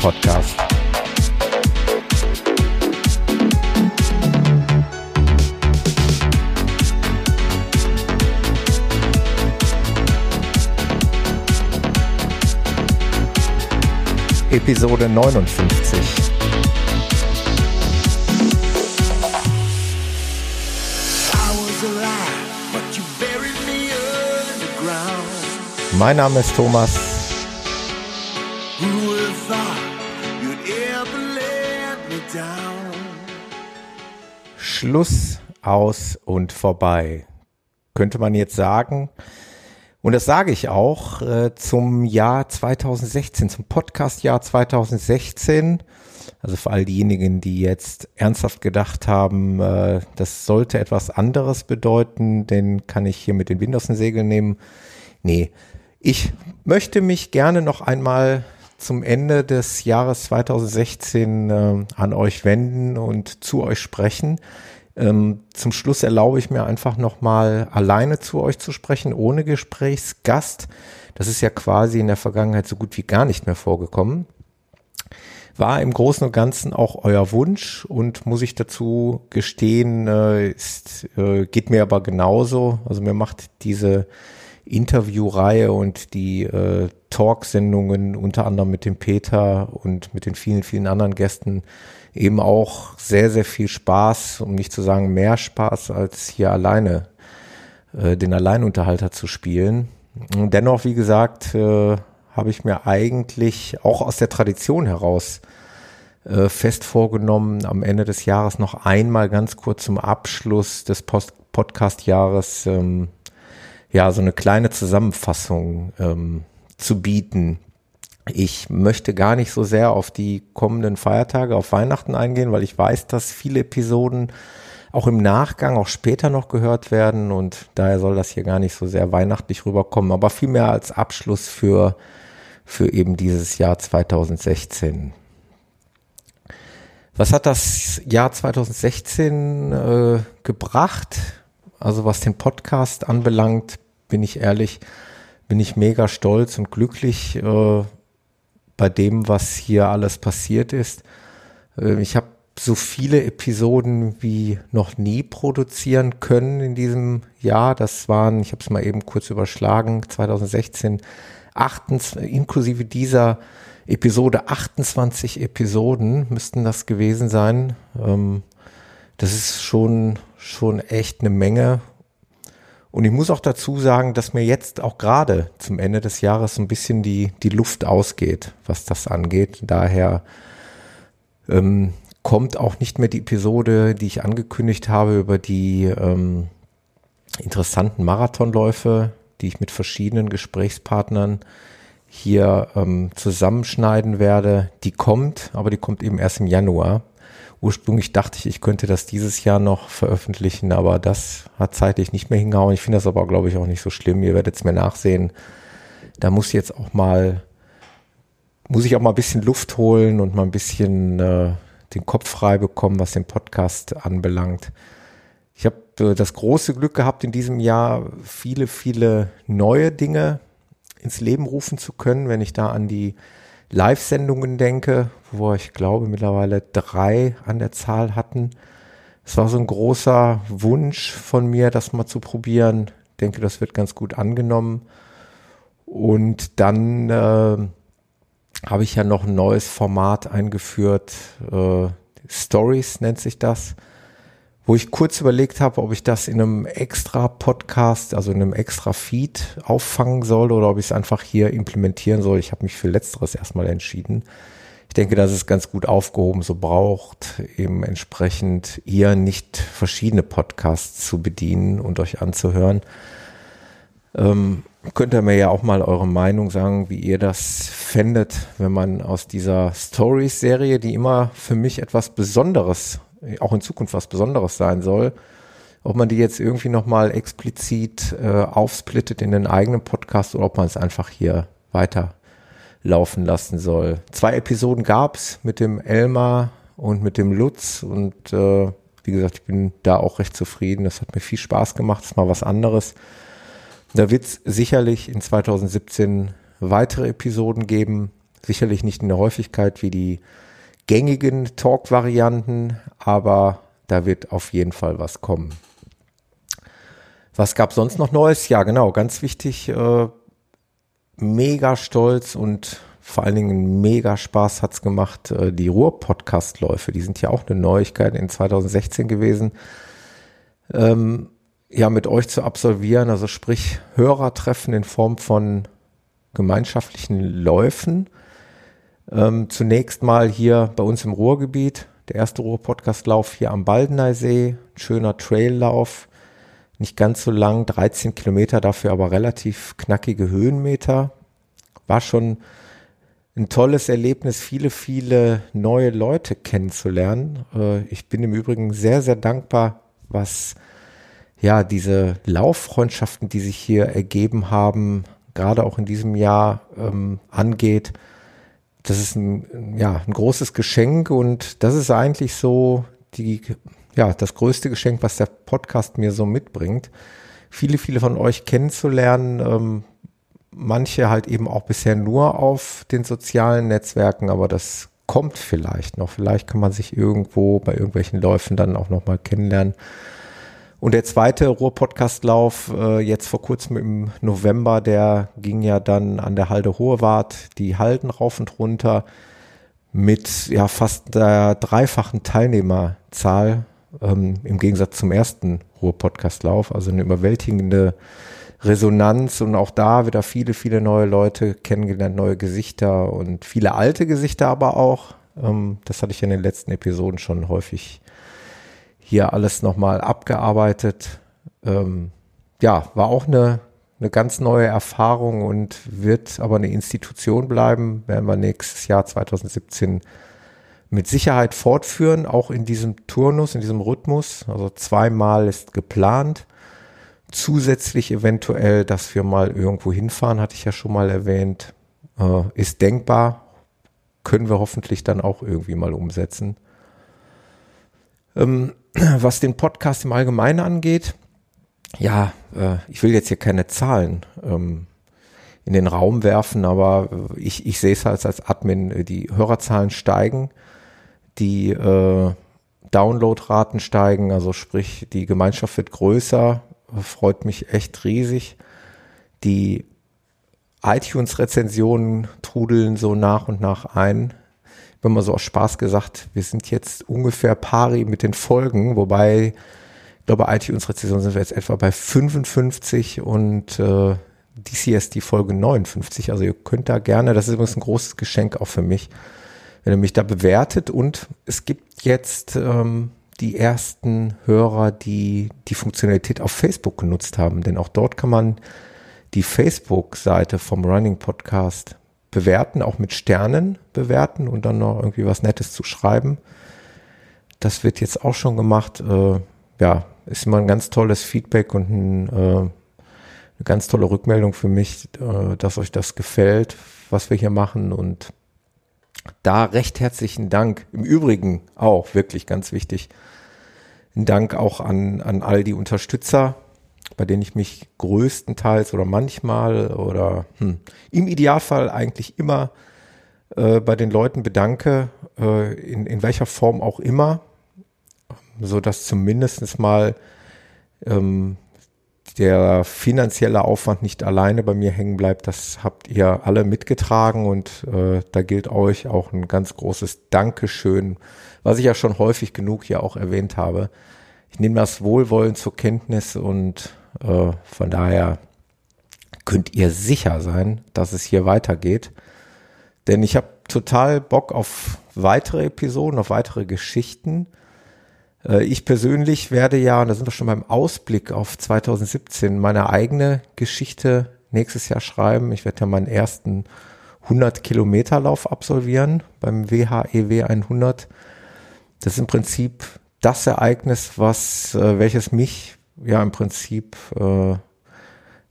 Podcast. Episode 59. Mein Name ist Thomas. Schluss, aus und vorbei. Könnte man jetzt sagen. Und das sage ich auch äh, zum Jahr 2016, zum Podcast-Jahr 2016. Also für all diejenigen, die jetzt ernsthaft gedacht haben, äh, das sollte etwas anderes bedeuten, den kann ich hier mit den Wind aus den Segeln nehmen. Nee, ich möchte mich gerne noch einmal zum Ende des Jahres 2016 äh, an euch wenden und zu euch sprechen. Ähm, zum Schluss erlaube ich mir einfach nochmal alleine zu euch zu sprechen, ohne Gesprächsgast. Das ist ja quasi in der Vergangenheit so gut wie gar nicht mehr vorgekommen. War im Großen und Ganzen auch euer Wunsch und muss ich dazu gestehen, äh, ist, äh, geht mir aber genauso. Also mir macht diese Interviewreihe und die äh, Talksendungen unter anderem mit dem Peter und mit den vielen, vielen anderen Gästen eben auch sehr, sehr viel Spaß, um nicht zu sagen mehr Spaß, als hier alleine äh, den Alleinunterhalter zu spielen. Und dennoch, wie gesagt, äh, habe ich mir eigentlich auch aus der Tradition heraus äh, fest vorgenommen, am Ende des Jahres noch einmal ganz kurz zum Abschluss des Podcast-Jahres ähm, ja, so eine kleine Zusammenfassung ähm, zu bieten. Ich möchte gar nicht so sehr auf die kommenden Feiertage, auf Weihnachten eingehen, weil ich weiß, dass viele Episoden auch im Nachgang, auch später noch gehört werden und daher soll das hier gar nicht so sehr weihnachtlich rüberkommen, aber vielmehr als Abschluss für, für eben dieses Jahr 2016. Was hat das Jahr 2016 äh, gebracht? Also was den Podcast anbelangt, bin ich ehrlich, bin ich mega stolz und glücklich äh, bei dem, was hier alles passiert ist. Äh, ich habe so viele Episoden wie noch nie produzieren können in diesem Jahr. Das waren, ich habe es mal eben kurz überschlagen, 2016, 28, inklusive dieser Episode 28 Episoden müssten das gewesen sein. Ähm, das ist schon, schon echt eine Menge. Und ich muss auch dazu sagen, dass mir jetzt auch gerade zum Ende des Jahres ein bisschen die, die Luft ausgeht, was das angeht. Daher ähm, kommt auch nicht mehr die Episode, die ich angekündigt habe über die ähm, interessanten Marathonläufe, die ich mit verschiedenen Gesprächspartnern hier ähm, zusammenschneiden werde. Die kommt, aber die kommt eben erst im Januar. Ursprünglich dachte ich, ich könnte das dieses Jahr noch veröffentlichen, aber das hat zeitlich nicht mehr hingehauen. Ich finde das aber, glaube ich, auch nicht so schlimm. Ihr werdet es mir nachsehen. Da muss jetzt auch mal, muss ich auch mal ein bisschen Luft holen und mal ein bisschen äh, den Kopf frei bekommen, was den Podcast anbelangt. Ich habe äh, das große Glück gehabt, in diesem Jahr viele, viele neue Dinge ins Leben rufen zu können, wenn ich da an die Live-Sendungen denke, wo ich glaube mittlerweile drei an der Zahl hatten. Es war so ein großer Wunsch von mir, das mal zu probieren. Ich denke, das wird ganz gut angenommen. Und dann äh, habe ich ja noch ein neues Format eingeführt. Äh, Stories nennt sich das wo ich kurz überlegt habe, ob ich das in einem extra Podcast, also in einem extra Feed auffangen soll oder ob ich es einfach hier implementieren soll. Ich habe mich für letzteres erstmal entschieden. Ich denke, das ist ganz gut aufgehoben. So braucht eben entsprechend ihr nicht verschiedene Podcasts zu bedienen und euch anzuhören. Ähm, könnt ihr mir ja auch mal eure Meinung sagen, wie ihr das fändet, wenn man aus dieser Stories-Serie, die immer für mich etwas Besonderes auch in Zukunft was Besonderes sein soll, ob man die jetzt irgendwie nochmal explizit äh, aufsplittet in den eigenen Podcast oder ob man es einfach hier weiter laufen lassen soll. Zwei Episoden gab's mit dem Elmar und mit dem Lutz und äh, wie gesagt, ich bin da auch recht zufrieden. Das hat mir viel Spaß gemacht, das ist mal was anderes. Da wird es sicherlich in 2017 weitere Episoden geben. Sicherlich nicht in der Häufigkeit wie die gängigen Talk-Varianten, aber da wird auf jeden Fall was kommen. Was gab sonst noch Neues? Ja, genau, ganz wichtig, äh, mega stolz und vor allen Dingen mega Spaß hat's gemacht, äh, die Ruhr-Podcast-Läufe. Die sind ja auch eine Neuigkeit in 2016 gewesen. Ähm, ja, mit euch zu absolvieren, also sprich Hörertreffen in Form von gemeinschaftlichen Läufen. Ähm, zunächst mal hier bei uns im Ruhrgebiet, der erste Ruhr-Podcast-Lauf hier am Baldeneysee, schöner Traillauf, nicht ganz so lang, 13 Kilometer, dafür aber relativ knackige Höhenmeter. War schon ein tolles Erlebnis, viele, viele neue Leute kennenzulernen. Äh, ich bin im Übrigen sehr, sehr dankbar, was ja diese Lauffreundschaften, die sich hier ergeben haben, gerade auch in diesem Jahr ähm, angeht. Das ist ein, ja, ein großes Geschenk und das ist eigentlich so die, ja, das größte Geschenk, was der Podcast mir so mitbringt. Viele, viele von euch kennenzulernen, ähm, manche halt eben auch bisher nur auf den sozialen Netzwerken, aber das kommt vielleicht noch. Vielleicht kann man sich irgendwo bei irgendwelchen Läufen dann auch nochmal kennenlernen. Und der zweite Ruhr-Podcast-Lauf, äh, jetzt vor kurzem im November, der ging ja dann an der Halde Hohewart die Halden rauf und runter mit ja fast der dreifachen Teilnehmerzahl ähm, im Gegensatz zum ersten Ruhr-Podcast-Lauf. Also eine überwältigende Resonanz und auch da wieder viele, viele neue Leute kennengelernt, neue Gesichter und viele alte Gesichter aber auch. Ähm, das hatte ich in den letzten Episoden schon häufig hier alles nochmal abgearbeitet. Ähm, ja, war auch eine, eine ganz neue Erfahrung und wird aber eine Institution bleiben, werden wir nächstes Jahr 2017 mit Sicherheit fortführen, auch in diesem Turnus, in diesem Rhythmus. Also zweimal ist geplant. Zusätzlich eventuell, dass wir mal irgendwo hinfahren, hatte ich ja schon mal erwähnt, äh, ist denkbar. Können wir hoffentlich dann auch irgendwie mal umsetzen. Ähm, was den Podcast im Allgemeinen angeht, ja, äh, ich will jetzt hier keine Zahlen ähm, in den Raum werfen, aber ich, ich sehe es halt als Admin, die Hörerzahlen steigen, die äh, Downloadraten steigen, also sprich, die Gemeinschaft wird größer, freut mich echt riesig. Die iTunes-Rezensionen trudeln so nach und nach ein. Wenn man so aus Spaß gesagt, wir sind jetzt ungefähr pari mit den Folgen, wobei ich glaube, iTunes-Rezensionen sind wir jetzt etwa bei 55 und äh, dies hier ist die Folge 59. Also ihr könnt da gerne, das ist übrigens ein großes Geschenk auch für mich, wenn ihr mich da bewertet und es gibt jetzt ähm, die ersten Hörer, die die Funktionalität auf Facebook genutzt haben. Denn auch dort kann man die Facebook-Seite vom Running Podcast bewerten, auch mit Sternen bewerten und dann noch irgendwie was Nettes zu schreiben. Das wird jetzt auch schon gemacht. Äh, ja, ist immer ein ganz tolles Feedback und ein, äh, eine ganz tolle Rückmeldung für mich, äh, dass euch das gefällt, was wir hier machen und da recht herzlichen Dank. Im Übrigen auch wirklich ganz wichtig. Ein Dank auch an, an all die Unterstützer, bei denen ich mich größtenteils oder manchmal oder hm, im Idealfall eigentlich immer äh, bei den Leuten bedanke, äh, in, in welcher Form auch immer, so dass zumindest mal ähm, der finanzielle Aufwand nicht alleine bei mir hängen bleibt, das habt ihr alle mitgetragen und äh, da gilt euch auch ein ganz großes Dankeschön, was ich ja schon häufig genug hier auch erwähnt habe. Ich nehme das Wohlwollen zur Kenntnis und äh, von daher könnt ihr sicher sein, dass es hier weitergeht. Denn ich habe total Bock auf weitere Episoden, auf weitere Geschichten. Äh, ich persönlich werde ja, und da sind wir schon beim Ausblick auf 2017, meine eigene Geschichte nächstes Jahr schreiben. Ich werde ja meinen ersten 100 Kilometer Lauf absolvieren beim WHEW 100. E das ist im Prinzip das Ereignis, was, äh, welches mich ja im Prinzip, äh,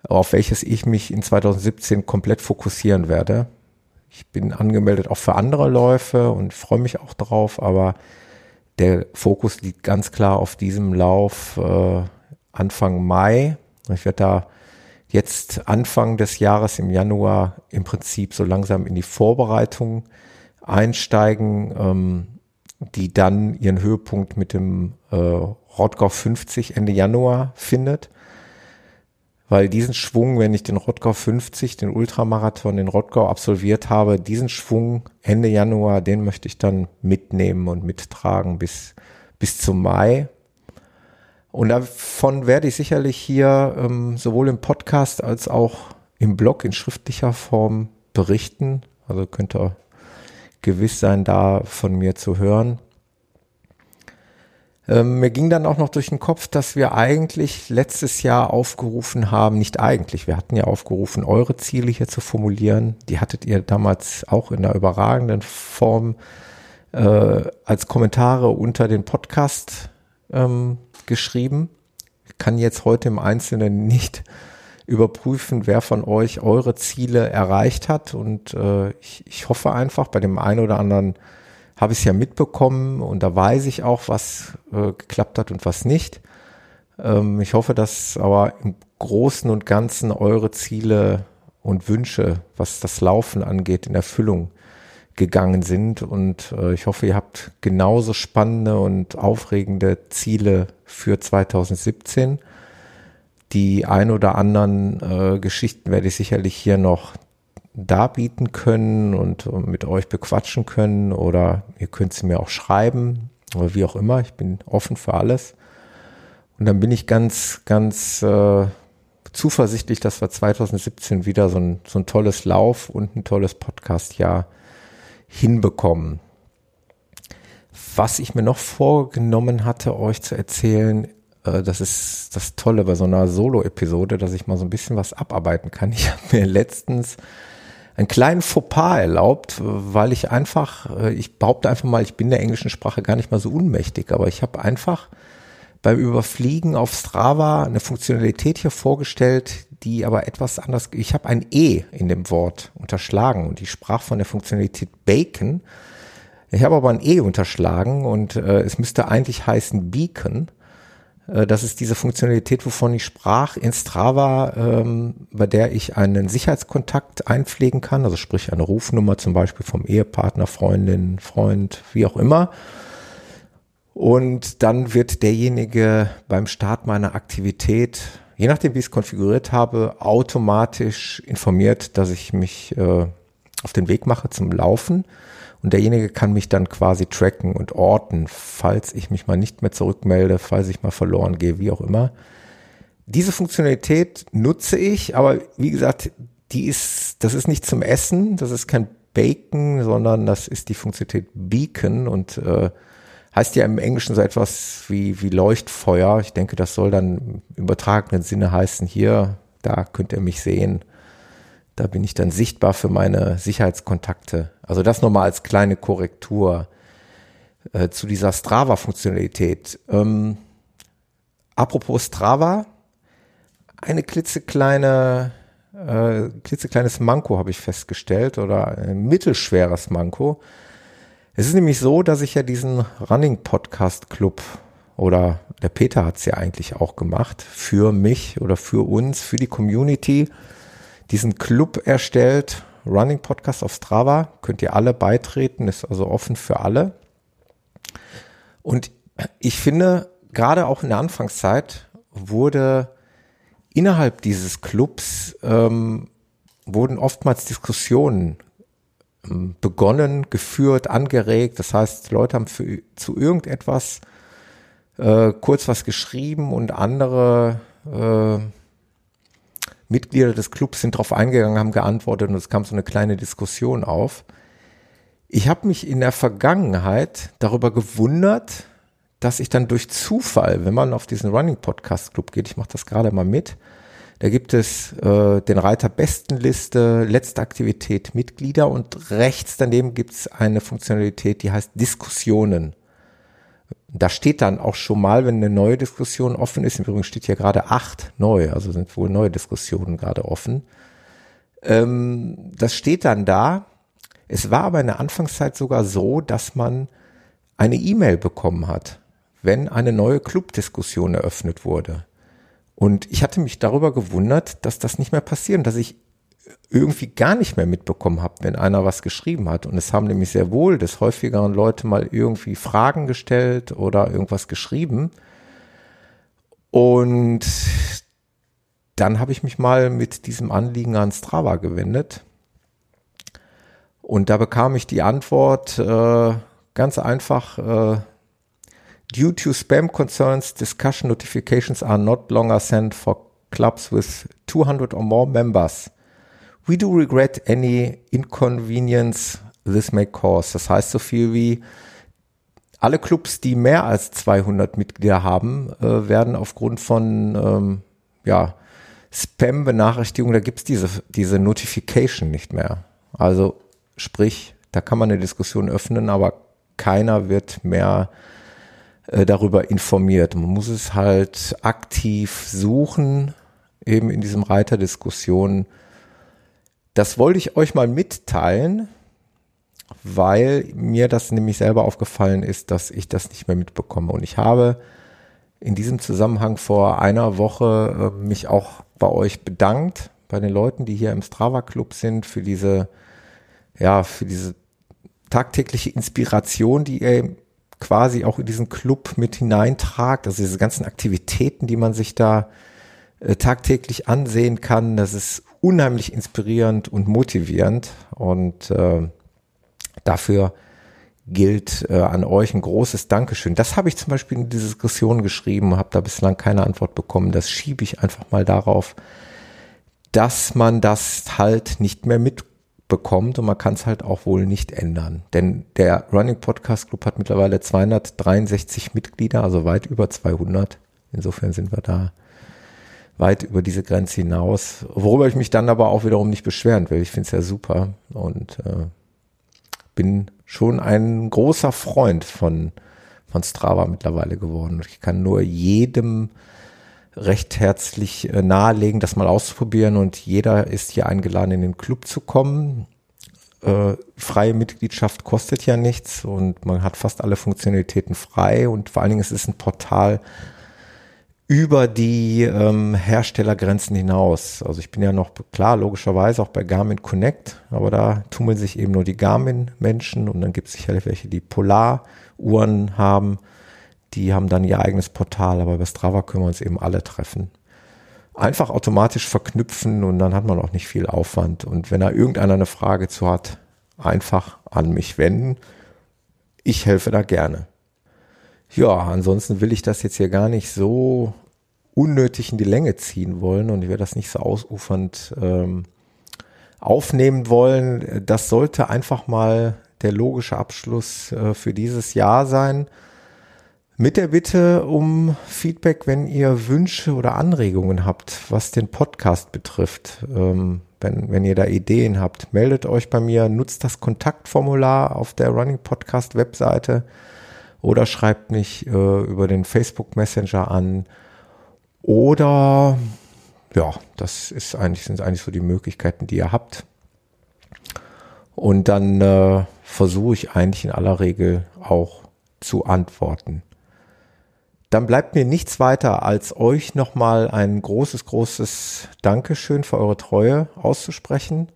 auf welches ich mich in 2017 komplett fokussieren werde. Ich bin angemeldet auch für andere Läufe und freue mich auch drauf, aber der Fokus liegt ganz klar auf diesem Lauf äh, Anfang Mai. Ich werde da jetzt Anfang des Jahres im Januar im Prinzip so langsam in die Vorbereitung einsteigen, ähm, die dann ihren Höhepunkt mit dem äh, Rottgau 50 Ende Januar findet. Weil diesen Schwung, wenn ich den Rottgau 50, den Ultramarathon in Rottgau absolviert habe, diesen Schwung Ende Januar, den möchte ich dann mitnehmen und mittragen bis, bis zum Mai. Und davon werde ich sicherlich hier ähm, sowohl im Podcast als auch im Blog in schriftlicher Form berichten. Also könnt ihr gewiss sein, da von mir zu hören. Ähm, mir ging dann auch noch durch den Kopf, dass wir eigentlich letztes Jahr aufgerufen haben, nicht eigentlich, wir hatten ja aufgerufen, eure Ziele hier zu formulieren. Die hattet ihr damals auch in einer überragenden Form äh, als Kommentare unter den Podcast ähm, geschrieben. Ich kann jetzt heute im Einzelnen nicht überprüfen, wer von euch eure Ziele erreicht hat. Und äh, ich, ich hoffe einfach, bei dem einen oder anderen habe ich es ja mitbekommen und da weiß ich auch, was äh, geklappt hat und was nicht. Ähm, ich hoffe, dass aber im Großen und Ganzen eure Ziele und Wünsche, was das Laufen angeht, in Erfüllung gegangen sind. Und äh, ich hoffe, ihr habt genauso spannende und aufregende Ziele für 2017. Die ein oder anderen äh, Geschichten werde ich sicherlich hier noch darbieten können und mit euch bequatschen können oder ihr könnt sie mir auch schreiben oder wie auch immer. Ich bin offen für alles. Und dann bin ich ganz, ganz äh, zuversichtlich, dass wir 2017 wieder so ein, so ein tolles Lauf und ein tolles Podcast-Jahr hinbekommen. Was ich mir noch vorgenommen hatte, euch zu erzählen, äh, das ist das Tolle bei so einer Solo-Episode, dass ich mal so ein bisschen was abarbeiten kann. Ich habe mir letztens einen kleinen Fauxpas erlaubt, weil ich einfach, äh, ich behaupte einfach mal, ich bin der englischen Sprache gar nicht mal so unmächtig, aber ich habe einfach beim Überfliegen auf Strava eine Funktionalität hier vorgestellt, die aber etwas anders, ich habe ein E in dem Wort unterschlagen und ich sprach von der Funktionalität Bacon. Ich habe aber ein E unterschlagen und äh, es müsste eigentlich heißen Beacon. Äh, das ist diese Funktionalität, wovon ich sprach in Strava, ähm, bei der ich einen Sicherheitskontakt einpflegen kann, also sprich eine Rufnummer zum Beispiel vom Ehepartner, Freundin, Freund, wie auch immer. Und dann wird derjenige beim Start meiner Aktivität je nachdem, wie ich es konfiguriert habe, automatisch informiert, dass ich mich äh, auf den Weg mache zum Laufen. Und derjenige kann mich dann quasi tracken und orten, falls ich mich mal nicht mehr zurückmelde, falls ich mal verloren gehe, wie auch immer. Diese Funktionalität nutze ich, aber wie gesagt, die ist, das ist nicht zum Essen, das ist kein Bacon, sondern das ist die Funktionalität Beacon und äh, heißt ja im Englischen so etwas wie, wie Leuchtfeuer. Ich denke, das soll dann im übertragenen Sinne heißen, hier, da könnt ihr mich sehen. Da bin ich dann sichtbar für meine Sicherheitskontakte. Also das nochmal als kleine Korrektur äh, zu dieser Strava-Funktionalität. Ähm, apropos Strava, eine klitzekleine, äh, klitzekleines Manko habe ich festgestellt oder ein mittelschweres Manko. Es ist nämlich so, dass ich ja diesen Running Podcast Club oder der Peter hat es ja eigentlich auch gemacht, für mich oder für uns, für die Community, diesen Club erstellt, Running Podcast auf Strava, könnt ihr alle beitreten, ist also offen für alle. Und ich finde, gerade auch in der Anfangszeit wurde innerhalb dieses Clubs ähm, wurden oftmals Diskussionen ähm, begonnen, geführt, angeregt. Das heißt, Leute haben für, zu irgendetwas äh, kurz was geschrieben und andere äh, Mitglieder des Clubs sind darauf eingegangen, haben geantwortet und es kam so eine kleine Diskussion auf. Ich habe mich in der Vergangenheit darüber gewundert, dass ich dann durch Zufall, wenn man auf diesen Running Podcast Club geht, ich mache das gerade mal mit, da gibt es äh, den Reiter Bestenliste, letzte Aktivität Mitglieder und rechts daneben gibt es eine Funktionalität, die heißt Diskussionen. Da steht dann auch schon mal, wenn eine neue Diskussion offen ist, im Übrigen steht hier gerade acht neu, also sind wohl neue Diskussionen gerade offen. Ähm, das steht dann da. Es war aber in der Anfangszeit sogar so, dass man eine E-Mail bekommen hat, wenn eine neue Clubdiskussion eröffnet wurde. Und ich hatte mich darüber gewundert, dass das nicht mehr passiert dass ich irgendwie gar nicht mehr mitbekommen habe, wenn einer was geschrieben hat. Und es haben nämlich sehr wohl des häufigeren Leute mal irgendwie Fragen gestellt oder irgendwas geschrieben. Und dann habe ich mich mal mit diesem Anliegen an Strava gewendet. Und da bekam ich die Antwort äh, ganz einfach, äh, due to spam concerns, discussion notifications are not longer sent for clubs with 200 or more members. We do regret any inconvenience this may cause. Das heißt so viel wie, alle Clubs, die mehr als 200 Mitglieder haben, äh, werden aufgrund von ähm, ja, Spam-Benachrichtigungen, da gibt's diese, diese Notification nicht mehr. Also sprich, da kann man eine Diskussion öffnen, aber keiner wird mehr äh, darüber informiert. Man muss es halt aktiv suchen, eben in diesem Reiter Diskussion. Das wollte ich euch mal mitteilen, weil mir das nämlich selber aufgefallen ist, dass ich das nicht mehr mitbekomme. Und ich habe in diesem Zusammenhang vor einer Woche äh, mich auch bei euch bedankt, bei den Leuten, die hier im Strava Club sind, für diese, ja, für diese tagtägliche Inspiration, die ihr quasi auch in diesen Club mit hineintragt. Also diese ganzen Aktivitäten, die man sich da äh, tagtäglich ansehen kann, das ist unheimlich inspirierend und motivierend. Und äh, Dafür gilt äh, an euch ein großes Dankeschön. Das habe ich zum Beispiel in die Diskussion geschrieben, habe da bislang keine Antwort bekommen. Das schiebe ich einfach mal darauf, dass man das halt nicht mehr mitbekommt und man kann es halt auch wohl nicht ändern. Denn der Running Podcast Club hat mittlerweile 263 Mitglieder, also weit über 200. Insofern sind wir da weit über diese Grenze hinaus, worüber ich mich dann aber auch wiederum nicht beschweren will. Ich finde es ja super und äh, bin schon ein großer Freund von, von Strava mittlerweile geworden. Ich kann nur jedem recht herzlich äh, nahelegen, das mal auszuprobieren und jeder ist hier eingeladen, in den Club zu kommen. Äh, freie Mitgliedschaft kostet ja nichts und man hat fast alle Funktionalitäten frei und vor allen Dingen ist es ein Portal, über die ähm, Herstellergrenzen hinaus. Also ich bin ja noch klar, logischerweise auch bei Garmin Connect, aber da tummeln sich eben nur die Garmin-Menschen und dann gibt es sicherlich welche, die Polar-Uhren haben. Die haben dann ihr eigenes Portal, aber bei Strava können wir uns eben alle treffen. Einfach automatisch verknüpfen und dann hat man auch nicht viel Aufwand. Und wenn da irgendeiner eine Frage zu hat, einfach an mich wenden. Ich helfe da gerne. Ja, ansonsten will ich das jetzt hier gar nicht so unnötig in die Länge ziehen wollen und ich werde das nicht so ausufernd ähm, aufnehmen wollen. Das sollte einfach mal der logische Abschluss äh, für dieses Jahr sein. Mit der Bitte um Feedback, wenn ihr Wünsche oder Anregungen habt, was den Podcast betrifft. Ähm, wenn, wenn ihr da Ideen habt, meldet euch bei mir, nutzt das Kontaktformular auf der Running Podcast Webseite oder schreibt mich äh, über den Facebook Messenger an oder ja, das ist eigentlich, sind eigentlich so die Möglichkeiten, die ihr habt. Und dann äh, versuche ich eigentlich in aller Regel auch zu antworten. Dann bleibt mir nichts weiter, als euch nochmal ein großes, großes Dankeschön für eure Treue auszusprechen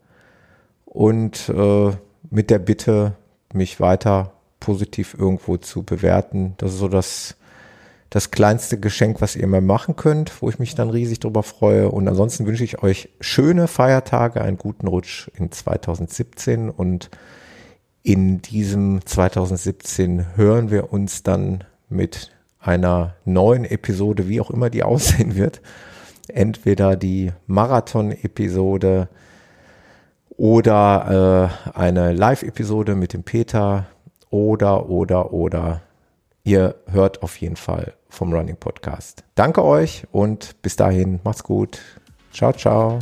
und äh, mit der Bitte, mich weiter positiv irgendwo zu bewerten. Das ist so das, das kleinste Geschenk, was ihr mir machen könnt, wo ich mich dann riesig drüber freue. Und ansonsten wünsche ich euch schöne Feiertage, einen guten Rutsch in 2017 und in diesem 2017 hören wir uns dann mit einer neuen Episode, wie auch immer die aussehen wird. Entweder die Marathon-Episode oder äh, eine Live-Episode mit dem Peter oder, oder, oder. Ihr hört auf jeden Fall vom Running Podcast. Danke euch und bis dahin, macht's gut. Ciao, ciao.